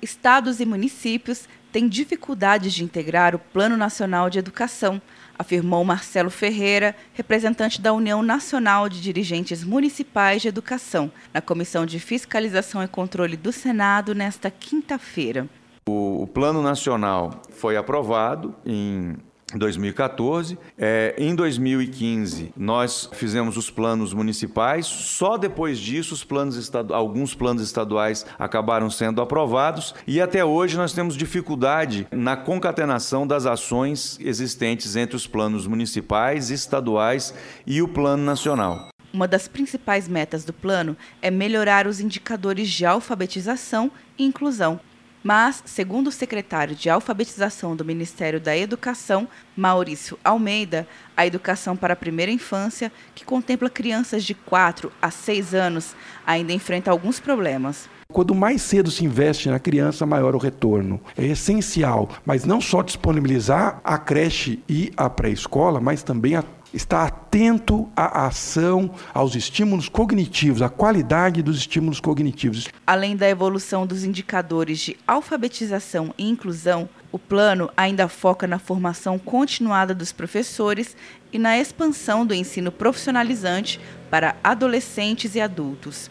Estados e municípios têm dificuldades de integrar o Plano Nacional de Educação, afirmou Marcelo Ferreira, representante da União Nacional de Dirigentes Municipais de Educação, na Comissão de Fiscalização e Controle do Senado nesta quinta-feira. O Plano Nacional foi aprovado em 2014. É, em 2015, nós fizemos os planos municipais. Só depois disso, os planos alguns planos estaduais acabaram sendo aprovados. E até hoje nós temos dificuldade na concatenação das ações existentes entre os planos municipais, estaduais e o plano nacional. Uma das principais metas do plano é melhorar os indicadores de alfabetização e inclusão, mas, segundo o secretário de Alfabetização do Ministério da Educação, Maurício Almeida, a educação para a primeira infância, que contempla crianças de 4 a 6 anos, ainda enfrenta alguns problemas. Quanto mais cedo se investe na criança, maior o retorno. É essencial, mas não só disponibilizar a creche e a pré-escola, mas também a estar atento à ação, aos estímulos cognitivos, à qualidade dos estímulos cognitivos. Além da evolução dos indicadores de alfabetização e inclusão, o plano ainda foca na formação continuada dos professores e na expansão do ensino profissionalizante para adolescentes e adultos.